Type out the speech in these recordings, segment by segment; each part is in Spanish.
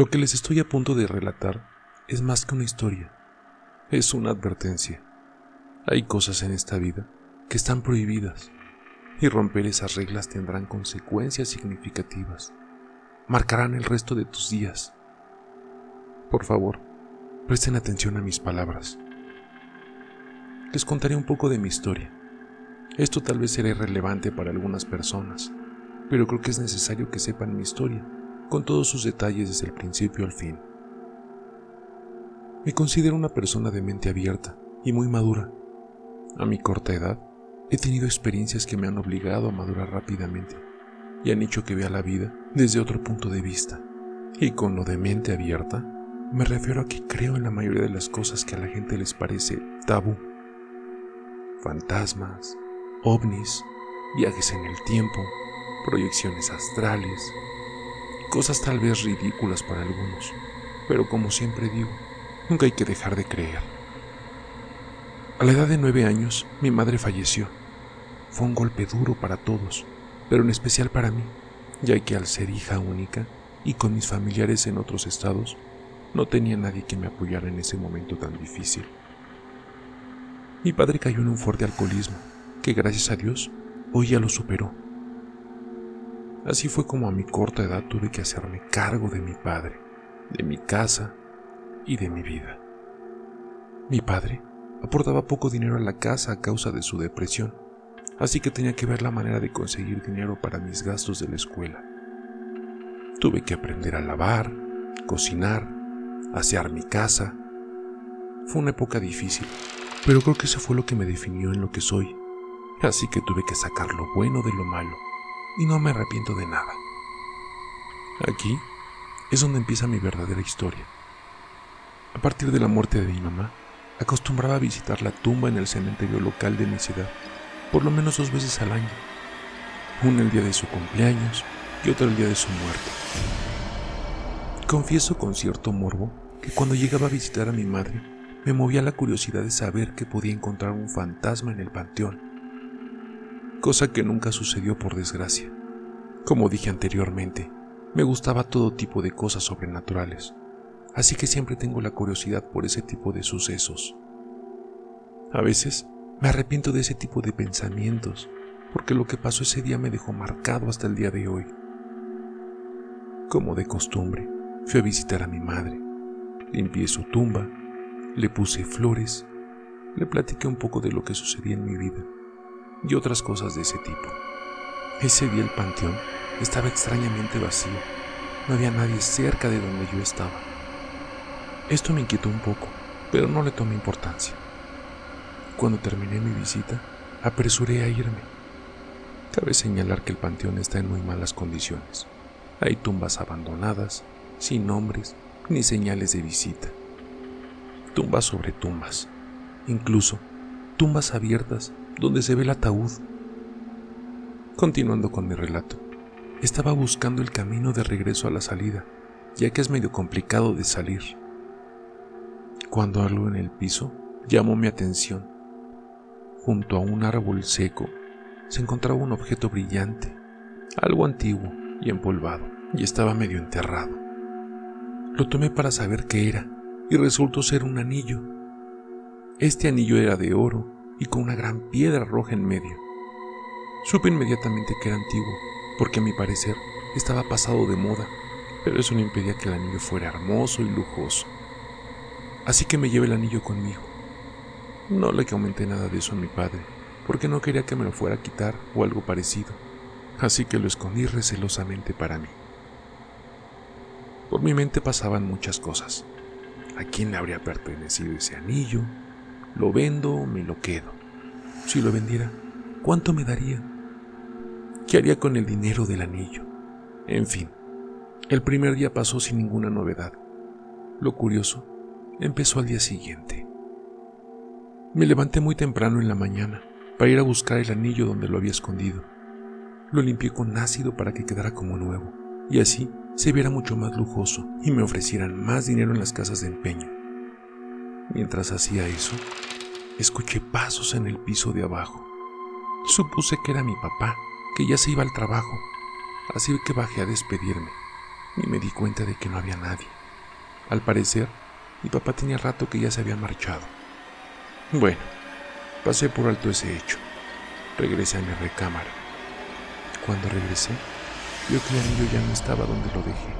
Lo que les estoy a punto de relatar es más que una historia, es una advertencia. Hay cosas en esta vida que están prohibidas y romper esas reglas tendrán consecuencias significativas. Marcarán el resto de tus días. Por favor, presten atención a mis palabras. Les contaré un poco de mi historia. Esto tal vez será irrelevante para algunas personas, pero creo que es necesario que sepan mi historia, con todos sus detalles desde el principio al fin. Me considero una persona de mente abierta y muy madura. A mi corta edad, he tenido experiencias que me han obligado a madurar rápidamente y han hecho que vea la vida desde otro punto de vista. Y con lo de mente abierta, me refiero a que creo en la mayoría de las cosas que a la gente les parece tabú. Fantasmas, ovnis, viajes en el tiempo, proyecciones astrales, cosas tal vez ridículas para algunos, pero como siempre digo, Nunca hay que dejar de creer. A la edad de nueve años, mi madre falleció. Fue un golpe duro para todos, pero en especial para mí, ya que al ser hija única y con mis familiares en otros estados, no tenía nadie que me apoyara en ese momento tan difícil. Mi padre cayó en un fuerte alcoholismo, que gracias a Dios hoy ya lo superó. Así fue como a mi corta edad tuve que hacerme cargo de mi padre, de mi casa y de mi vida. Mi padre aportaba poco dinero a la casa a causa de su depresión, así que tenía que ver la manera de conseguir dinero para mis gastos de la escuela. Tuve que aprender a lavar, cocinar, asear mi casa. Fue una época difícil, pero creo que eso fue lo que me definió en lo que soy, así que tuve que sacar lo bueno de lo malo, y no me arrepiento de nada. Aquí es donde empieza mi verdadera historia. A partir de la muerte de mi mamá, acostumbraba a visitar la tumba en el cementerio local de mi ciudad, por lo menos dos veces al año, una el día de su cumpleaños y otra el día de su muerte. Confieso con cierto morbo que cuando llegaba a visitar a mi madre, me movía la curiosidad de saber que podía encontrar un fantasma en el panteón, cosa que nunca sucedió por desgracia. Como dije anteriormente, me gustaba todo tipo de cosas sobrenaturales así que siempre tengo la curiosidad por ese tipo de sucesos. A veces me arrepiento de ese tipo de pensamientos, porque lo que pasó ese día me dejó marcado hasta el día de hoy. Como de costumbre, fui a visitar a mi madre, limpié su tumba, le puse flores, le platiqué un poco de lo que sucedía en mi vida y otras cosas de ese tipo. Ese día el panteón estaba extrañamente vacío, no había nadie cerca de donde yo estaba. Esto me inquietó un poco, pero no le tomé importancia. Cuando terminé mi visita, apresuré a irme. Cabe señalar que el panteón está en muy malas condiciones. Hay tumbas abandonadas, sin nombres ni señales de visita. Tumbas sobre tumbas, incluso tumbas abiertas donde se ve el ataúd. Continuando con mi relato, estaba buscando el camino de regreso a la salida, ya que es medio complicado de salir cuando algo en el piso llamó mi atención. Junto a un árbol seco se encontraba un objeto brillante, algo antiguo y empolvado, y estaba medio enterrado. Lo tomé para saber qué era, y resultó ser un anillo. Este anillo era de oro y con una gran piedra roja en medio. Supe inmediatamente que era antiguo, porque a mi parecer estaba pasado de moda, pero eso no impedía que el anillo fuera hermoso y lujoso así que me llevé el anillo conmigo. No le comenté nada de eso a mi padre, porque no quería que me lo fuera a quitar o algo parecido, así que lo escondí recelosamente para mí. Por mi mente pasaban muchas cosas. ¿A quién le habría pertenecido ese anillo? ¿Lo vendo o me lo quedo? Si lo vendiera, ¿cuánto me daría? ¿Qué haría con el dinero del anillo? En fin, el primer día pasó sin ninguna novedad. Lo curioso empezó al día siguiente. Me levanté muy temprano en la mañana para ir a buscar el anillo donde lo había escondido. Lo limpié con ácido para que quedara como nuevo y así se viera mucho más lujoso y me ofrecieran más dinero en las casas de empeño. Mientras hacía eso, escuché pasos en el piso de abajo. Supuse que era mi papá, que ya se iba al trabajo, así que bajé a despedirme. y me di cuenta de que no había nadie. Al parecer, mi papá tenía rato que ya se había marchado. Bueno, pasé por alto ese hecho. Regresé a mi recámara. Cuando regresé, vio que el anillo ya no estaba donde lo dejé.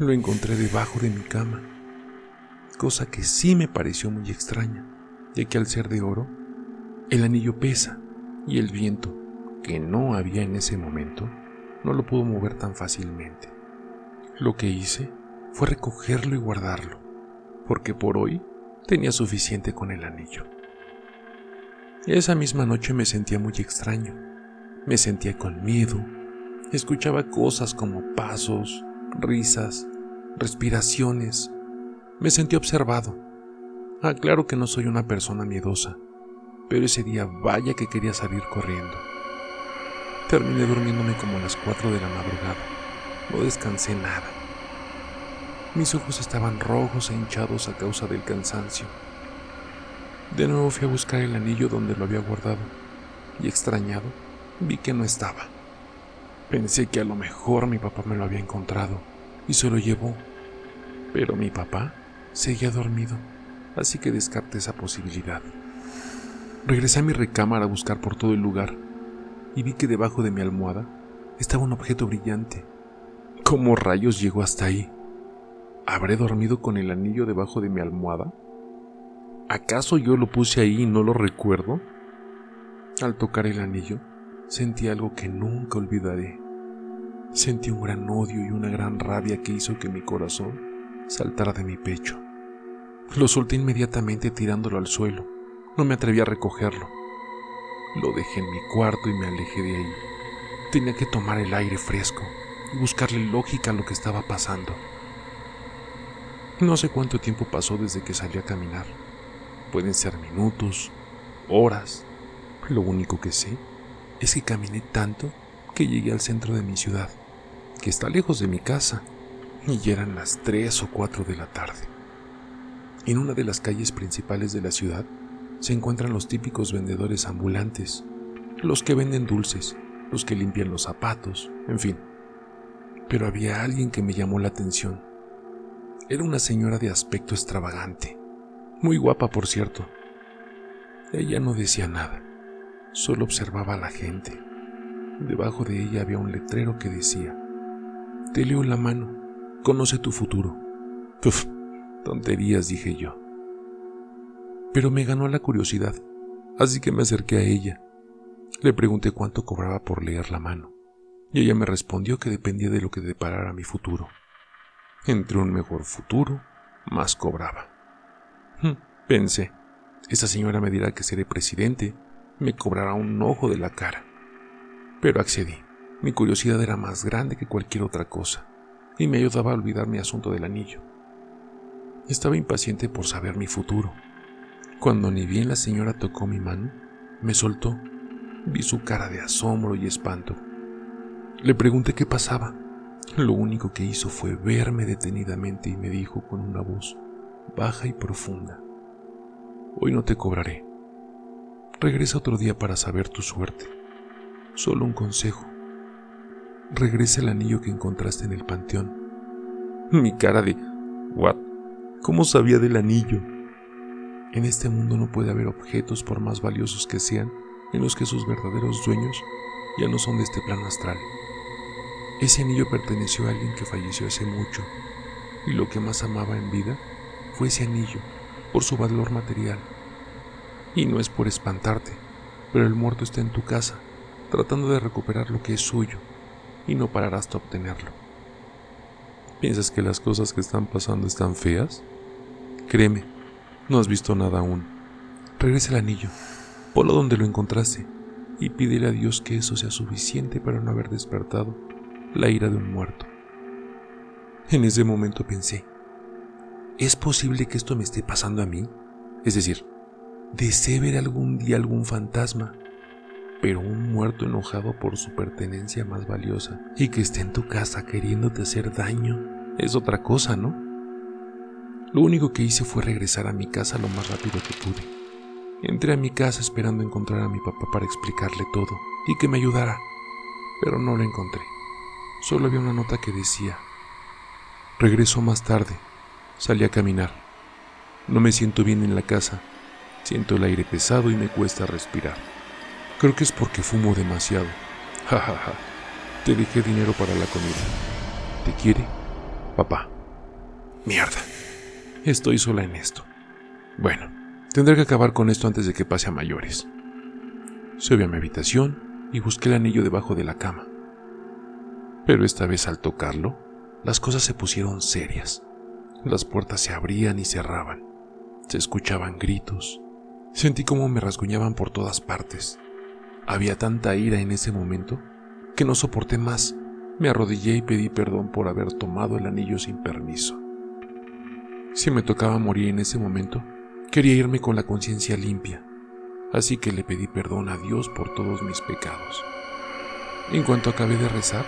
Lo encontré debajo de mi cama, cosa que sí me pareció muy extraña, ya que al ser de oro, el anillo pesa y el viento, que no había en ese momento, no lo pudo mover tan fácilmente. Lo que hice fue recogerlo y guardarlo, porque por hoy tenía suficiente con el anillo. Esa misma noche me sentía muy extraño. Me sentía con miedo. Escuchaba cosas como pasos, risas, respiraciones. Me sentí observado. Ah, claro que no soy una persona miedosa, pero ese día vaya que quería salir corriendo. Terminé durmiéndome como a las 4 de la madrugada. No descansé nada. Mis ojos estaban rojos e hinchados a causa del cansancio. De nuevo fui a buscar el anillo donde lo había guardado y extrañado vi que no estaba. Pensé que a lo mejor mi papá me lo había encontrado y se lo llevó, pero mi papá seguía dormido, así que descarté esa posibilidad. Regresé a mi recámara a buscar por todo el lugar y vi que debajo de mi almohada estaba un objeto brillante. ¿Cómo rayos llegó hasta ahí? ¿Habré dormido con el anillo debajo de mi almohada? ¿Acaso yo lo puse ahí y no lo recuerdo? Al tocar el anillo, sentí algo que nunca olvidaré. Sentí un gran odio y una gran rabia que hizo que mi corazón saltara de mi pecho. Lo solté inmediatamente tirándolo al suelo. No me atreví a recogerlo. Lo dejé en mi cuarto y me alejé de ahí. Tenía que tomar el aire fresco y buscarle lógica a lo que estaba pasando. No sé cuánto tiempo pasó desde que salí a caminar Pueden ser minutos, horas. Lo único que sé es que caminé tanto que llegué al centro de mi ciudad, que está lejos de mi casa, y eran las 3 o 4 de la tarde. En una de las calles principales de la ciudad se encuentran los típicos vendedores ambulantes, los que venden dulces, los que limpian los zapatos, en fin. Pero había alguien que me llamó la atención. Era una señora de aspecto extravagante, muy guapa, por cierto. Ella no decía nada, solo observaba a la gente. Debajo de ella había un letrero que decía, Te leo la mano, conoce tu futuro. Tonterías, dije yo. Pero me ganó la curiosidad, así que me acerqué a ella. Le pregunté cuánto cobraba por leer la mano, y ella me respondió que dependía de lo que deparara mi futuro. Entre un mejor futuro, más cobraba. Hm, pensé, esta señora me dirá que seré presidente, me cobrará un ojo de la cara. Pero accedí. Mi curiosidad era más grande que cualquier otra cosa, y me ayudaba a olvidar mi asunto del anillo. Estaba impaciente por saber mi futuro. Cuando ni bien la señora tocó mi mano, me soltó. Vi su cara de asombro y espanto. Le pregunté qué pasaba. Lo único que hizo fue verme detenidamente y me dijo con una voz baja y profunda. Hoy no te cobraré. Regresa otro día para saber tu suerte. Solo un consejo. Regresa el anillo que encontraste en el panteón. Mi cara de... ¿What? ¿Cómo sabía del anillo? En este mundo no puede haber objetos por más valiosos que sean en los que sus verdaderos dueños ya no son de este plano astral. Ese anillo perteneció a alguien que falleció hace mucho, y lo que más amaba en vida fue ese anillo por su valor material. Y no es por espantarte, pero el muerto está en tu casa, tratando de recuperar lo que es suyo, y no pararás hasta obtenerlo. ¿Piensas que las cosas que están pasando están feas? Créeme, no has visto nada aún. Regresa el anillo, ponlo donde lo encontraste, y pídele a Dios que eso sea suficiente para no haber despertado la ira de un muerto. En ese momento pensé, ¿Es posible que esto me esté pasando a mí? Es decir, desee ver algún día algún fantasma, pero un muerto enojado por su pertenencia más valiosa y que esté en tu casa queriéndote hacer daño es otra cosa, ¿no? Lo único que hice fue regresar a mi casa lo más rápido que pude. Entré a mi casa esperando encontrar a mi papá para explicarle todo y que me ayudara, pero no lo encontré. solo había una nota que decía, regreso más tarde, salí a caminar, no me siento bien en la casa, siento el aire pesado y me cuesta respirar. Creo que es porque fumo demasiado. Ja, ja, ja. Te dejé dinero para la comida. ¿Te quiere? Papá. Mierda. Estoy sola en esto. Bueno, tendré que acabar con esto antes de que pase a mayores. Subí a mi habitación y busqué el anillo debajo de la cama. Pero esta vez al tocarlo, las cosas se pusieron serias. Las puertas se abrían y cerraban. Se escuchaban gritos. Sentí como me rasguñaban por todas partes. Había tanta ira en ese momento que no soporté más. Me arrodillé y pedí perdón por haber tomado el anillo sin permiso. Si me tocaba morir en ese momento, quería irme con la conciencia limpia, así que le pedí perdón a Dios por todos mis pecados. En cuanto acabé de rezar,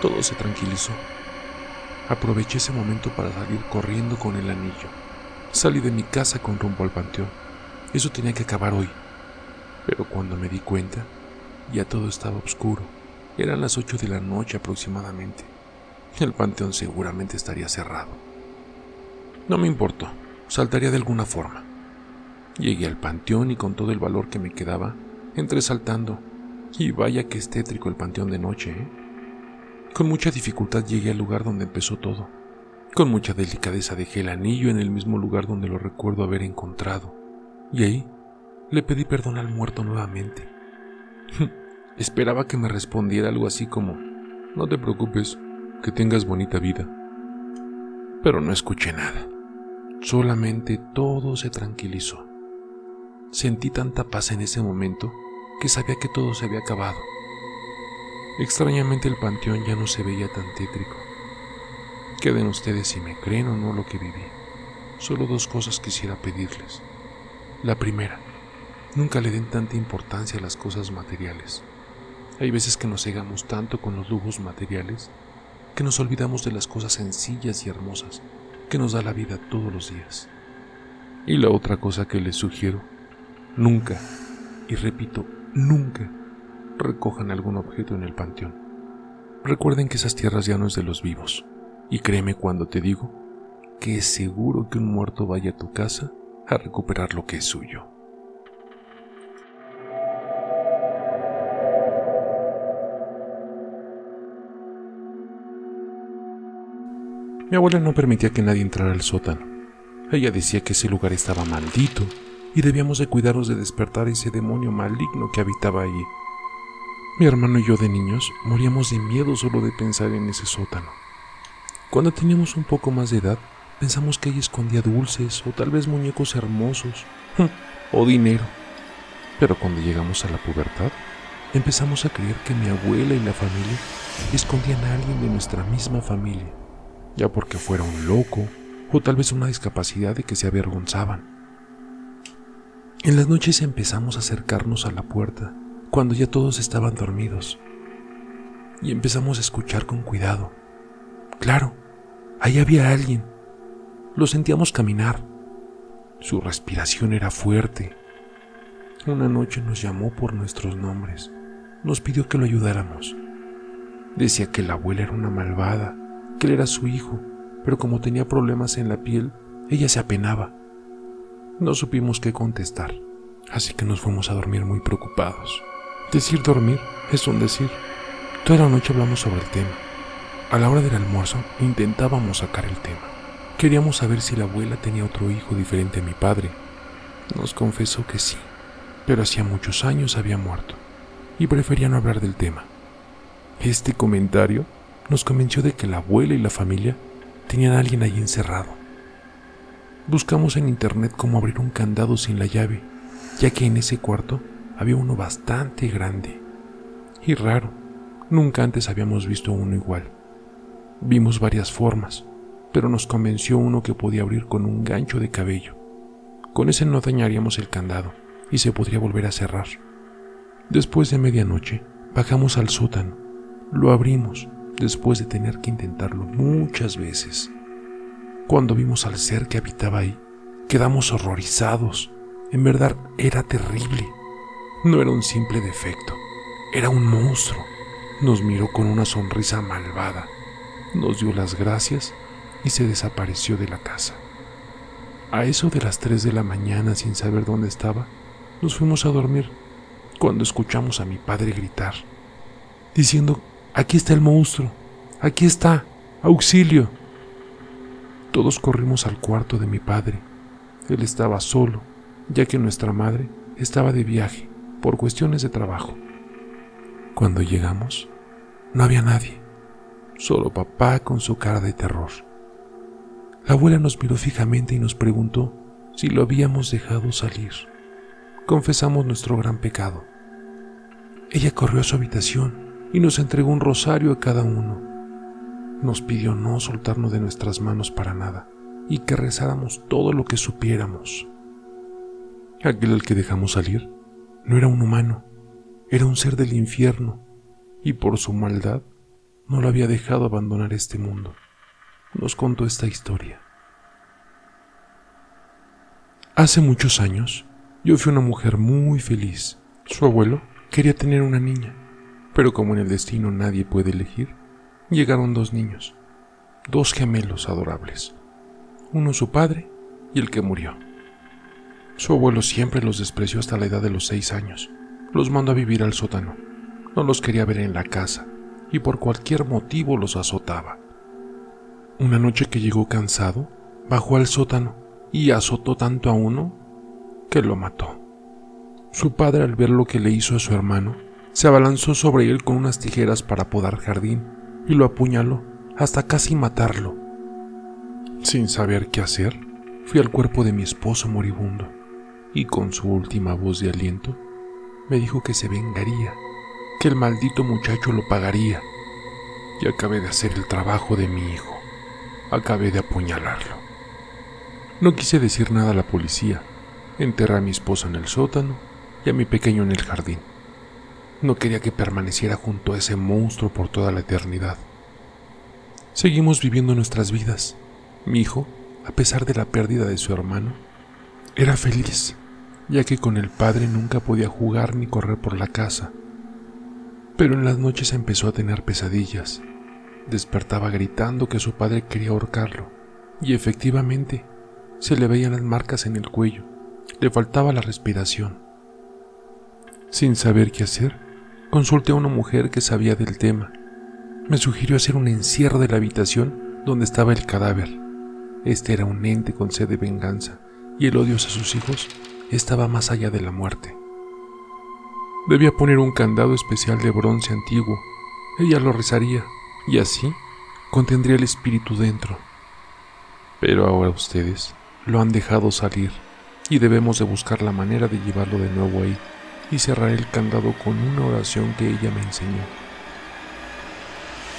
todo se tranquilizó. Aproveché ese momento para salir corriendo con el anillo. Salí de mi casa con rumbo al panteón. Eso tenía que acabar hoy. Pero cuando me di cuenta, ya todo estaba oscuro. Eran las ocho de la noche aproximadamente. El panteón seguramente estaría cerrado. No me importó, saltaría de alguna forma. Llegué al panteón y con todo el valor que me quedaba, entré saltando. Y vaya que estétrico el panteón de noche, ¿eh? Con mucha dificultad llegué al lugar donde empezó todo. Con mucha delicadeza dejé el anillo en el mismo lugar donde lo recuerdo haber encontrado. Y ahí le pedí perdón al muerto nuevamente. Esperaba que me respondiera algo así como, no te preocupes, que tengas bonita vida. Pero no escuché nada. Solamente todo se tranquilizó. Sentí tanta paz en ese momento que sabía que todo se había acabado. Extrañamente el panteón ya no se veía tan tétrico. Queden ustedes si me creen o no lo que viví. Solo dos cosas quisiera pedirles. La primera, Nunca le den tanta importancia a las cosas materiales. Hay veces que nos cegamos tanto con los lujos materiales que nos olvidamos de las cosas sencillas y hermosas que nos da la vida todos los días. Y la otra cosa que les sugiero, nunca, y repito, nunca, recojan algún objeto en el panteón. Recuerden que esas tierras ya no es de los vivos, y créeme cuando te digo que es seguro que un muerto vaya a tu casa a recuperar lo que es suyo. Mi abuela no permitía que nadie entrara al sótano. Ella decía que ese lugar estaba maldito y debíamos de cuidarnos de despertar ese demonio maligno que habitaba allí. Mi hermano y yo de niños moríamos de miedo solo de pensar en ese sótano. Cuando teníamos un poco más de edad, pensamos que ella escondía dulces o tal vez muñecos hermosos o dinero. Pero cuando llegamos a la pubertad, empezamos a creer que mi abuela y la familia escondían a alguien de nuestra misma familia ya porque fuera un loco o tal vez una discapacidad de que se avergonzaban. En las noches empezamos a acercarnos a la puerta cuando ya todos estaban dormidos y empezamos a escuchar con cuidado. Claro, ahí había alguien. Lo sentíamos caminar. Su respiración era fuerte. Una noche nos llamó por nuestros nombres. Nos pidió que lo ayudáramos. Decía que la abuela era una malvada que él era su hijo, pero como tenía problemas en la piel, ella se apenaba. No supimos qué contestar, así que nos fuimos a dormir muy preocupados. Decir dormir es un decir. Toda la noche hablamos sobre el tema. A la hora del almuerzo intentábamos sacar el tema. Queríamos saber si la abuela tenía otro hijo diferente a mi padre. Nos confesó que sí, pero hacía muchos años había muerto y prefería no hablar del tema. Este comentario nos convenció de que la abuela y la familia tenían a alguien ahí encerrado. Buscamos en internet cómo abrir un candado sin la llave, ya que en ese cuarto había uno bastante grande y raro. Nunca antes habíamos visto uno igual. Vimos varias formas, pero nos convenció uno que podía abrir con un gancho de cabello. Con ese no dañaríamos el candado y se podría volver a cerrar. Después de medianoche, bajamos al sótano, lo abrimos después de tener que intentarlo muchas veces. Cuando vimos al ser que habitaba ahí, quedamos horrorizados. En verdad era terrible. No era un simple defecto, era un monstruo. Nos miró con una sonrisa malvada, nos dio las gracias y se desapareció de la casa. A eso de las 3 de la mañana, sin saber dónde estaba, nos fuimos a dormir cuando escuchamos a mi padre gritar, diciendo, aquí está el monstruo, aquí está, auxilio. Todos corrimos al cuarto de mi padre. Él estaba solo, ya que nuestra madre estaba de viaje por cuestiones de trabajo. Cuando llegamos, no había nadie, solo papá con su cara de terror. La abuela nos miró fijamente y nos preguntó si lo habíamos dejado salir. Confesamos nuestro gran pecado. Ella corrió a su habitación y nos entregó un rosario a cada uno. Nos pidió no soltarnos de nuestras manos para nada y que rezáramos todo lo que supiéramos. Aquel al que dejamos salir no era un humano, era un ser del infierno y por su maldad no lo había dejado abandonar este mundo nos contó esta historia. Hace muchos años, yo fui una mujer muy feliz. Su abuelo quería tener una niña, pero como en el destino nadie puede elegir, llegaron dos niños, dos gemelos adorables, uno su padre y el que murió. Su abuelo siempre los despreció hasta la edad de los seis años. Los mandó a vivir al sótano. No los quería ver en la casa y por cualquier motivo los azotaba. Una noche que llegó cansado, bajó al sótano y azotó tanto a uno que lo mató. Su padre, al ver lo que le hizo a su hermano, se abalanzó sobre él con unas tijeras para podar jardín y lo apuñaló hasta casi matarlo. Sin saber qué hacer, fui al cuerpo de mi esposo moribundo y con su última voz de aliento me dijo que se vengaría, que el maldito muchacho lo pagaría y acabé de hacer el trabajo de mi hijo acabé de apuñalarlo. No quise decir nada a la policía. Enterré a mi esposa en el sótano y a mi pequeño en el jardín. No quería que permaneciera junto a ese monstruo por toda la eternidad. Seguimos viviendo nuestras vidas. Mi hijo, a pesar de la pérdida de su hermano, era feliz, ya que con el padre nunca podía jugar ni correr por la casa. Pero en las noches empezó a tener pesadillas Despertaba gritando que su padre quería ahorcarlo, y efectivamente se le veían las marcas en el cuello, le faltaba la respiración. Sin saber qué hacer, consulté a una mujer que sabía del tema. Me sugirió hacer un encierro de la habitación donde estaba el cadáver. Este era un ente con sed de venganza, y el odio a sus hijos estaba más allá de la muerte. Debía poner un candado especial de bronce antiguo. Ella lo rezaría y así contendría el espíritu dentro. Pero ahora ustedes lo han dejado salir y debemos de buscar la manera de llevarlo de nuevo ahí y cerrar el candado con una oración que ella me enseñó.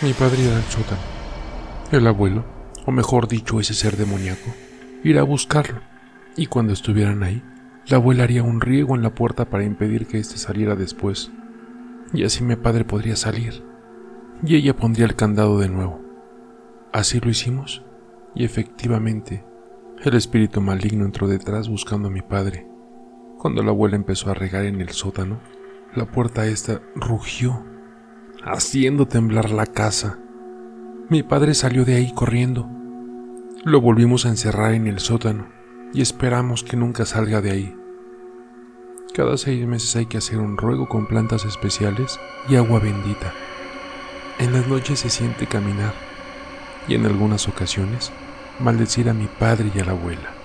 Mi padre irá al sótano. El abuelo, o mejor dicho ese ser demoníaco, irá a buscarlo y cuando estuvieran ahí, la abuela haría un riego en la puerta para impedir que éste saliera después. Y así mi padre podría salir y ella pondría el candado de nuevo. Así lo hicimos, y efectivamente, el espíritu maligno entró detrás buscando a mi padre. Cuando la abuela empezó a regar en el sótano, la puerta esta rugió, haciendo temblar la casa. Mi padre salió de ahí corriendo. Lo volvimos a encerrar en el sótano y esperamos que nunca salga de ahí. Cada seis meses hay que hacer un ruego con plantas especiales y agua bendita. En las noches se siente caminar y en algunas ocasiones maldecir a mi padre y a la abuela.